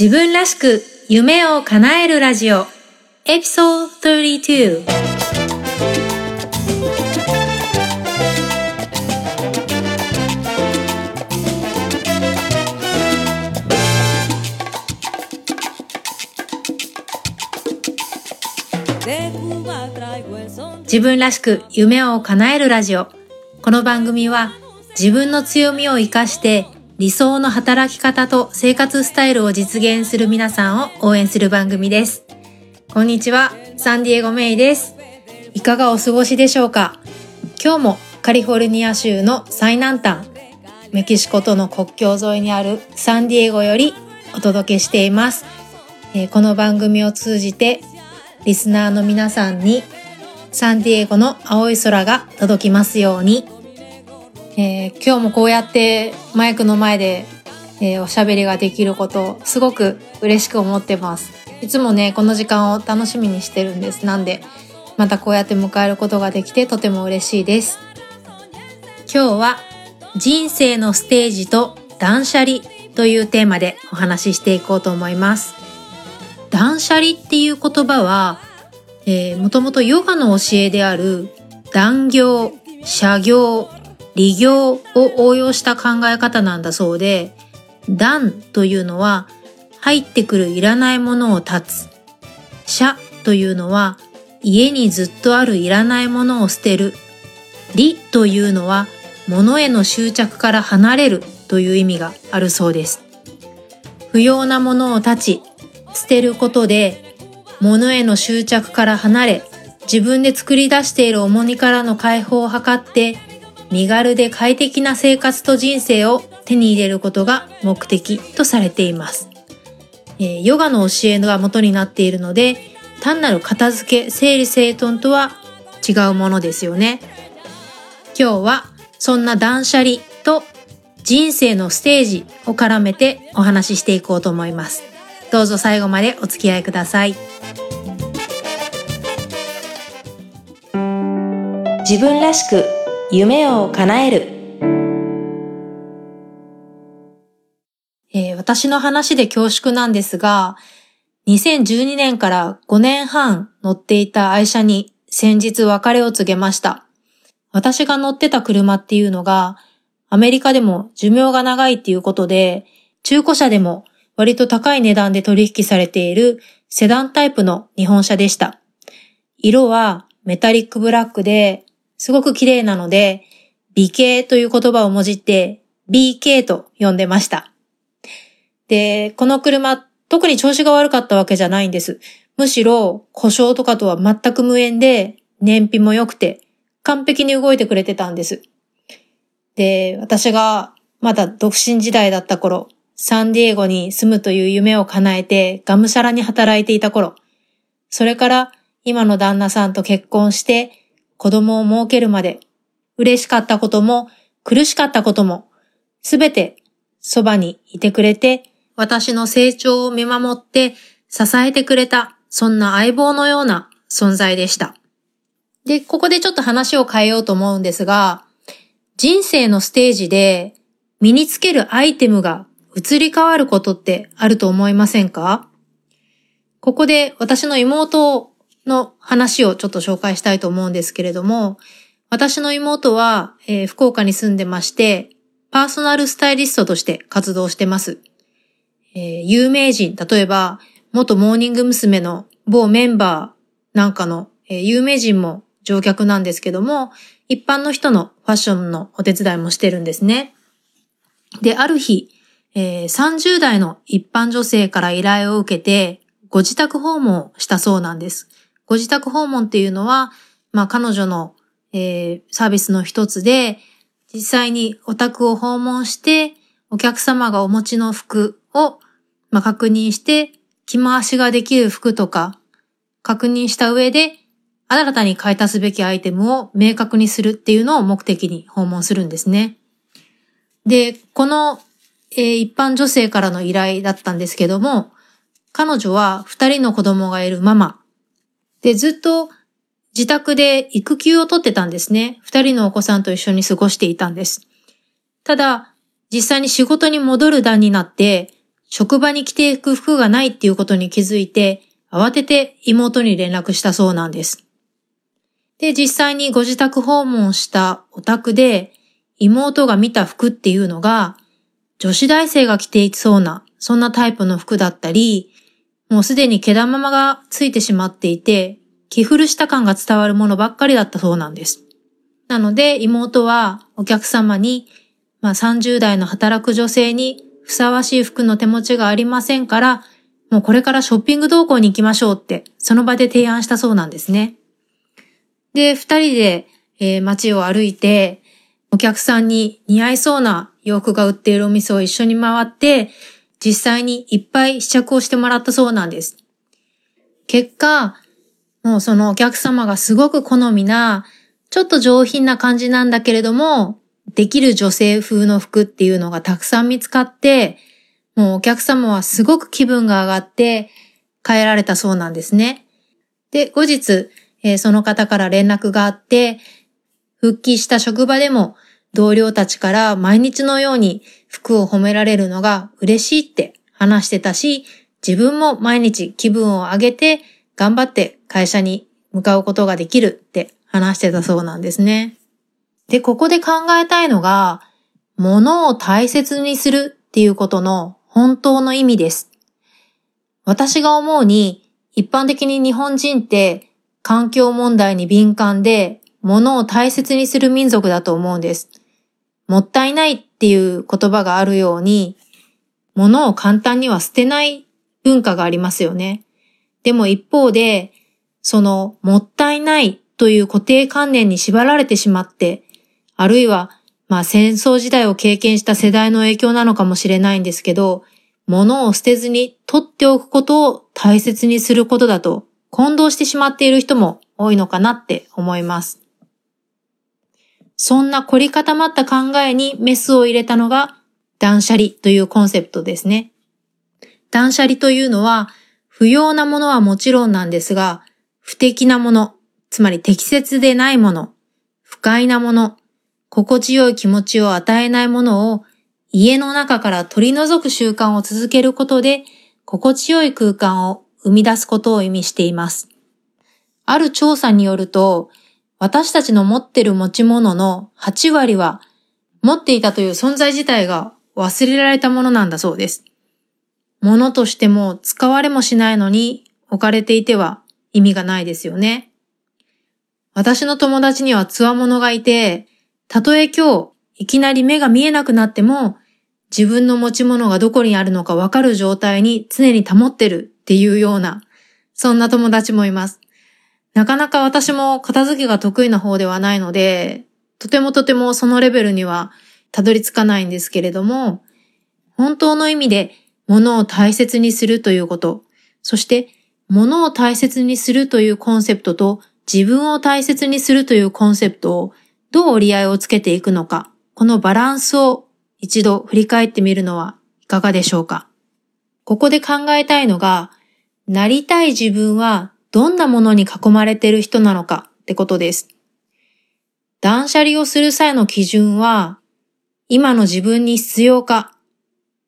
自分らしく夢を叶えるラジオ。エピソード32自分らしく夢を叶えるラジオ。この番組は自分の強みを活かして理想の働き方と生活スタイルを実現する皆さんを応援する番組です。こんにちは、サンディエゴメイです。いかがお過ごしでしょうか？今日もカリフォルニア州の最南端、メキシコとの国境沿いにあるサンディエゴよりお届けしています。えー、この番組を通じてリスナーの皆さんにサンディエゴの青い空が届きますように。えー、今日もこうやってマイクの前で、えー、おしゃべりができることすごく嬉しく思ってます。いつもね、この時間を楽しみにしてるんです。なんで、またこうやって迎えることができてとても嬉しいです。今日は人生のステージと断捨離というテーマでお話ししていこうと思います。断捨離っていう言葉は、えー、もともとヨガの教えである断行、社行、利行を応用した考え方なんだそうで、断というのは入ってくるいらないものを断つ。社というのは家にずっとあるいらないものを捨てる。理というのは物への執着から離れるという意味があるそうです。不要なものを断ち、捨てることで物への執着から離れ、自分で作り出している重荷からの解放を図って身軽で快適な生活と人生を手に入れることが目的とされています。えー、ヨガの教えが元になっているので、単なる片付け、整理整頓とは違うものですよね。今日はそんな断捨離と人生のステージを絡めてお話ししていこうと思います。どうぞ最後までお付き合いください。自分らしく夢を叶える、えー、私の話で恐縮なんですが、2012年から5年半乗っていた愛車に先日別れを告げました。私が乗ってた車っていうのが、アメリカでも寿命が長いっていうことで、中古車でも割と高い値段で取引されているセダンタイプの日本車でした。色はメタリックブラックですごく綺麗なので、美形という言葉をもじって BK と呼んでました。で、この車、特に調子が悪かったわけじゃないんです。むしろ故障とかとは全く無縁で、燃費も良くて、完璧に動いてくれてたんです。で、私がまだ独身時代だった頃、サンディエゴに住むという夢を叶えて、がむしゃらに働いていた頃、それから今の旦那さんと結婚して、子供を設けるまで、嬉しかったことも苦しかったことも、すべてそばにいてくれて、私の成長を見守って支えてくれた、そんな相棒のような存在でした。で、ここでちょっと話を変えようと思うんですが、人生のステージで身につけるアイテムが移り変わることってあると思いませんか？ここで私の妹をの話をちょっと紹介したいと思うんですけれども、私の妹は、えー、福岡に住んでまして、パーソナルスタイリストとして活動してます。えー、有名人、例えば、元モーニング娘。の某メンバーなんかの、えー、有名人も乗客なんですけども、一般の人のファッションのお手伝いもしてるんですね。で、ある日、えー、30代の一般女性から依頼を受けて、ご自宅訪問をしたそうなんです。ご自宅訪問っていうのは、まあ彼女の、えー、サービスの一つで、実際にお宅を訪問して、お客様がお持ちの服を、まあ、確認して、着回しができる服とか、確認した上で、新たに買い足すべきアイテムを明確にするっていうのを目的に訪問するんですね。で、この、えー、一般女性からの依頼だったんですけども、彼女は二人の子供がいるママで、ずっと自宅で育休を取ってたんですね。二人のお子さんと一緒に過ごしていたんです。ただ、実際に仕事に戻る段になって、職場に着ていく服がないっていうことに気づいて、慌てて妹に連絡したそうなんです。で、実際にご自宅訪問したお宅で、妹が見た服っていうのが、女子大生が着ていそうな、そんなタイプの服だったり、もうすでに毛玉がついてしまっていて、着古した感が伝わるものばっかりだったそうなんです。なので妹はお客様に、まあ30代の働く女性にふさわしい服の手持ちがありませんから、もうこれからショッピング同行に行きましょうって、その場で提案したそうなんですね。で、二人で、えー、街を歩いて、お客さんに似合いそうな洋服が売っているお店を一緒に回って、実際にいっぱい試着をしてもらったそうなんです。結果、もうそのお客様がすごく好みな、ちょっと上品な感じなんだけれども、できる女性風の服っていうのがたくさん見つかって、もうお客様はすごく気分が上がって帰られたそうなんですね。で、後日、えー、その方から連絡があって、復帰した職場でも同僚たちから毎日のように服を褒められるのが嬉しいって話してたし、自分も毎日気分を上げて頑張って会社に向かうことができるって話してたそうなんですね。で、ここで考えたいのが、物を大切にするっていうことの本当の意味です。私が思うに、一般的に日本人って環境問題に敏感で、物を大切にする民族だと思うんです。もったいないっていう言葉があるように、物を簡単には捨てない文化がありますよね。でも一方で、そのもったいないという固定観念に縛られてしまって、あるいは、まあ戦争時代を経験した世代の影響なのかもしれないんですけど、物を捨てずに取っておくことを大切にすることだと混同してしまっている人も多いのかなって思います。そんな凝り固まった考えにメスを入れたのが断捨離というコンセプトですね。断捨離というのは不要なものはもちろんなんですが、不適なもの、つまり適切でないもの、不快なもの、心地よい気持ちを与えないものを家の中から取り除く習慣を続けることで、心地よい空間を生み出すことを意味しています。ある調査によると、私たちの持ってる持ち物の8割は、持っていたという存在自体が忘れられたものなんだそうです。物としても使われもしないのに置かれていては意味がないですよね。私の友達には強者がいて、たとえ今日いきなり目が見えなくなっても、自分の持ち物がどこにあるのかわかる状態に常に保ってるっていうような、そんな友達もいます。なかなか私も片付けが得意な方ではないので、とてもとてもそのレベルにはたどり着かないんですけれども、本当の意味で物を大切にするということ、そして物を大切にするというコンセプトと自分を大切にするというコンセプトをどう折り合いをつけていくのか、このバランスを一度振り返ってみるのはいかがでしょうか。ここで考えたいのが、なりたい自分はどんなものに囲まれている人なのかってことです。断捨離をする際の基準は、今の自分に必要か、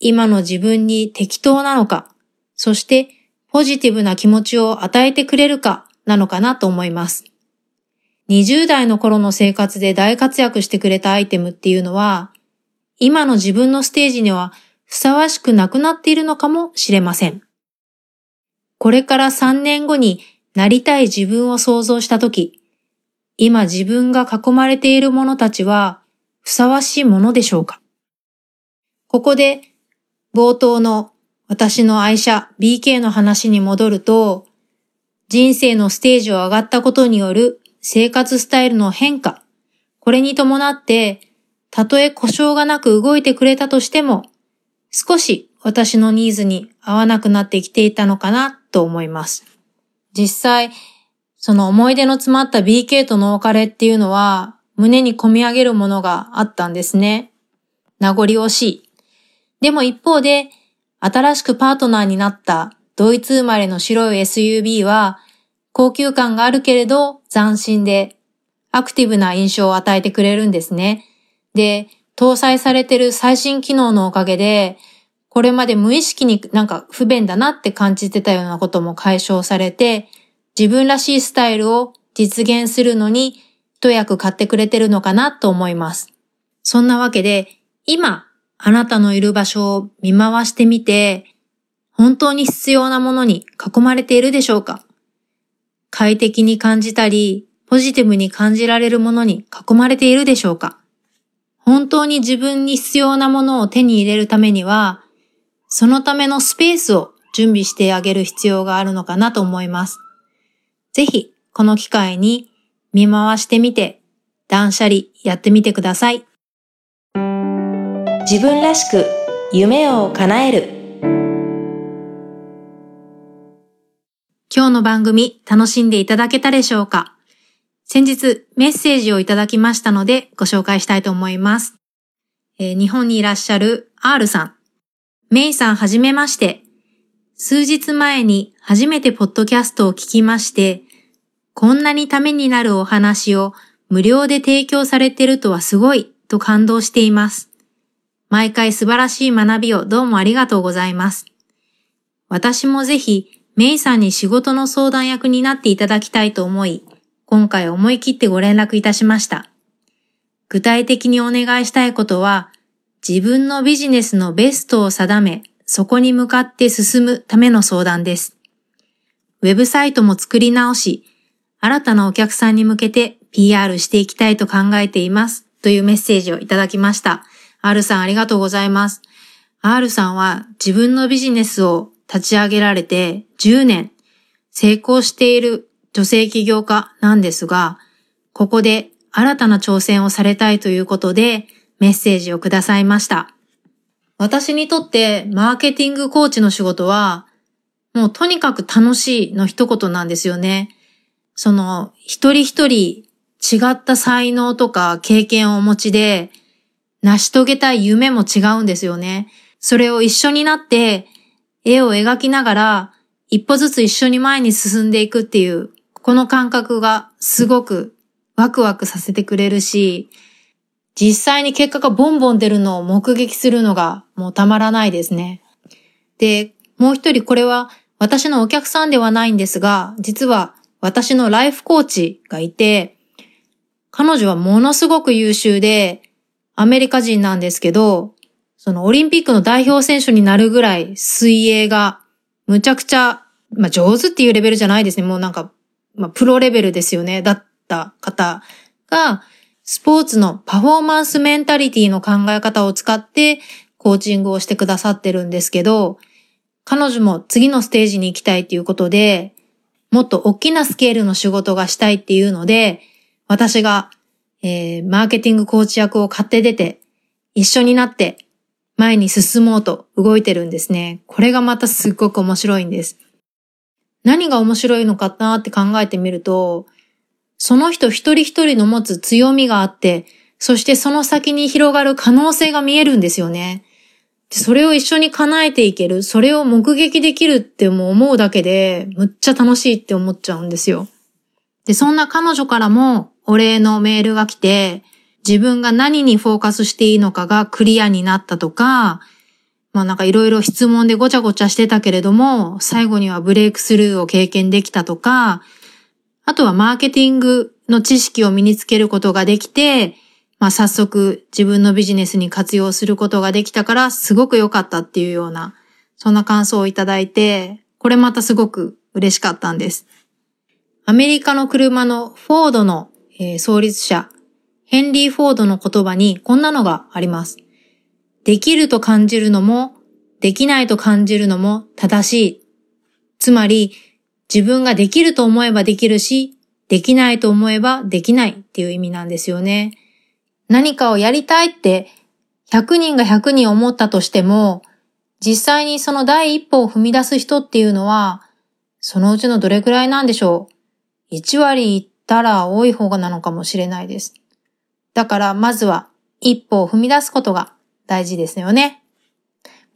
今の自分に適当なのか、そしてポジティブな気持ちを与えてくれるかなのかなと思います。20代の頃の生活で大活躍してくれたアイテムっていうのは、今の自分のステージにはふさわしくなくなっているのかもしれません。これから3年後になりたい自分を想像したとき、今自分が囲まれている者たちはふさわしいものでしょうか？ここで冒頭の私の愛車 BK の話に戻ると、人生のステージを上がったことによる生活スタイルの変化、これに伴って、たとえ故障がなく動いてくれたとしても、少し私のニーズに合わなくなってきていたのかなと思います。実際、その思い出の詰まった BK とのお別れっていうのは、胸に込み上げるものがあったんですね。名残惜しい。でも一方で、新しくパートナーになったドイツ生まれの白い SUV は、高級感があるけれど斬新で、アクティブな印象を与えてくれるんですね。で、搭載されてる最新機能のおかげで、これまで無意識になんか不便だなって感じてたようなことも解消されて、自分らしいスタイルを実現するのに一役買ってくれてるのかなと思います。そんなわけで、今、あなたのいる場所を見回してみて、本当に必要なものに囲まれているでしょうか？快適に感じたり、ポジティブに感じられるものに囲まれているでしょうか？本当に自分に必要なものを手に入れるためには、そのためのスペースを準備してあげる必要があるのかなと思います。ぜひ、この機会に見回してみて、断捨離やってみてください。自分らしく夢を叶える。今日の番組楽しんでいただけたでしょうか？先日メッセージをいただきましたのでご紹介したいと思います。えー、日本にいらっしゃる R さん。メイさんはじめまして。数日前に初めてポッドキャストを聞きまして、こんなにためになるお話を無料で提供されてるとはすごいと感動しています。毎回素晴らしい学びをどうもありがとうございます。私もぜひ、メイさんに仕事の相談役になっていただきたいと思い、今回思い切ってご連絡いたしました。具体的にお願いしたいことは、自分のビジネスのベストを定め、そこに向かって進むための相談です。ウェブサイトも作り直し、新たなお客さんに向けて PR していきたいと考えています。というメッセージをいただきました。R さんありがとうございます。R さんは自分のビジネスを立ち上げられて10年成功している女性起業家なんですが、ここで新たな挑戦をされたいということでメッセージをくださいました。私にとってマーケティングコーチの仕事はもうとにかく楽しいの一言なんですよね。その一人一人違った才能とか経験をお持ちで、成し遂げたい夢も違うんですよね。それを一緒になって絵を描きながら一歩ずつ一緒に前に進んでいくっていう、この感覚がすごくワクワクさせてくれるし、実際に結果がボンボン出るのを目撃するのがもうたまらないですね。で、もう一人これは私のお客さんではないんですが、実は私のライフコーチがいて、彼女はものすごく優秀で、アメリカ人なんですけど、そのオリンピックの代表選手になるぐらい水泳がむちゃくちゃ、まあ上手っていうレベルじゃないですね。もうなんか、まあプロレベルですよね。だった方が、スポーツのパフォーマンスメンタリティの考え方を使ってコーチングをしてくださってるんですけど、彼女も次のステージに行きたいっていうことで、もっと大きなスケールの仕事がしたいっていうので、私が、えー、マーケティングコーチ役を買って出て、一緒になって前に進もうと動いてるんですね。これがまたすっごく面白いんです。何が面白いのかなって考えてみると、その人一人一人の持つ強みがあって、そしてその先に広がる可能性が見えるんですよね。それを一緒に叶えていける、それを目撃できるってもう思うだけで、むっちゃ楽しいって思っちゃうんですよ。で、そんな彼女からもお礼のメールが来て、自分が何にフォーカスしていいのかがクリアになったとか、まあなんかいろいろ質問でごちゃごちゃしてたけれども、最後にはブレイクスルーを経験できたとか、あとはマーケティングの知識を身につけることができて、まあ早速自分のビジネスに活用することができたからすごく良かったっていうような、そんな感想をいただいて、これまたすごく嬉しかったんです。アメリカの車のフォードの、え創立者、ヘンリー・フォードの言葉にこんなのがあります。できると感じるのも、できないと感じるのも正しい。つまり、自分ができると思えばできるし、できないと思えばできないっていう意味なんですよね。何かをやりたいって100人が100人思ったとしても、実際にその第一歩を踏み出す人っていうのは、そのうちのどれくらいなんでしょう ?1 割いったら多い方がなのかもしれないです。だからまずは一歩を踏み出すことが大事ですよね。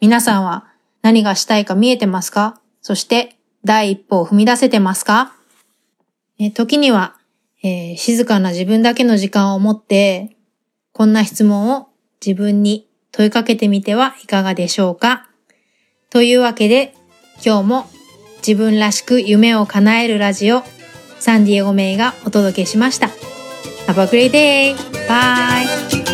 皆さんは何がしたいか見えてますか？そして第一歩を踏み出せてますか？え時には、えー、静かな自分だけの時間を持って、こんな質問を自分に問いかけてみてはいかがでしょうか？というわけで、今日も自分らしく夢を叶えるラジオ、サンディエゴメイがお届けしました。Have a great day! Bye!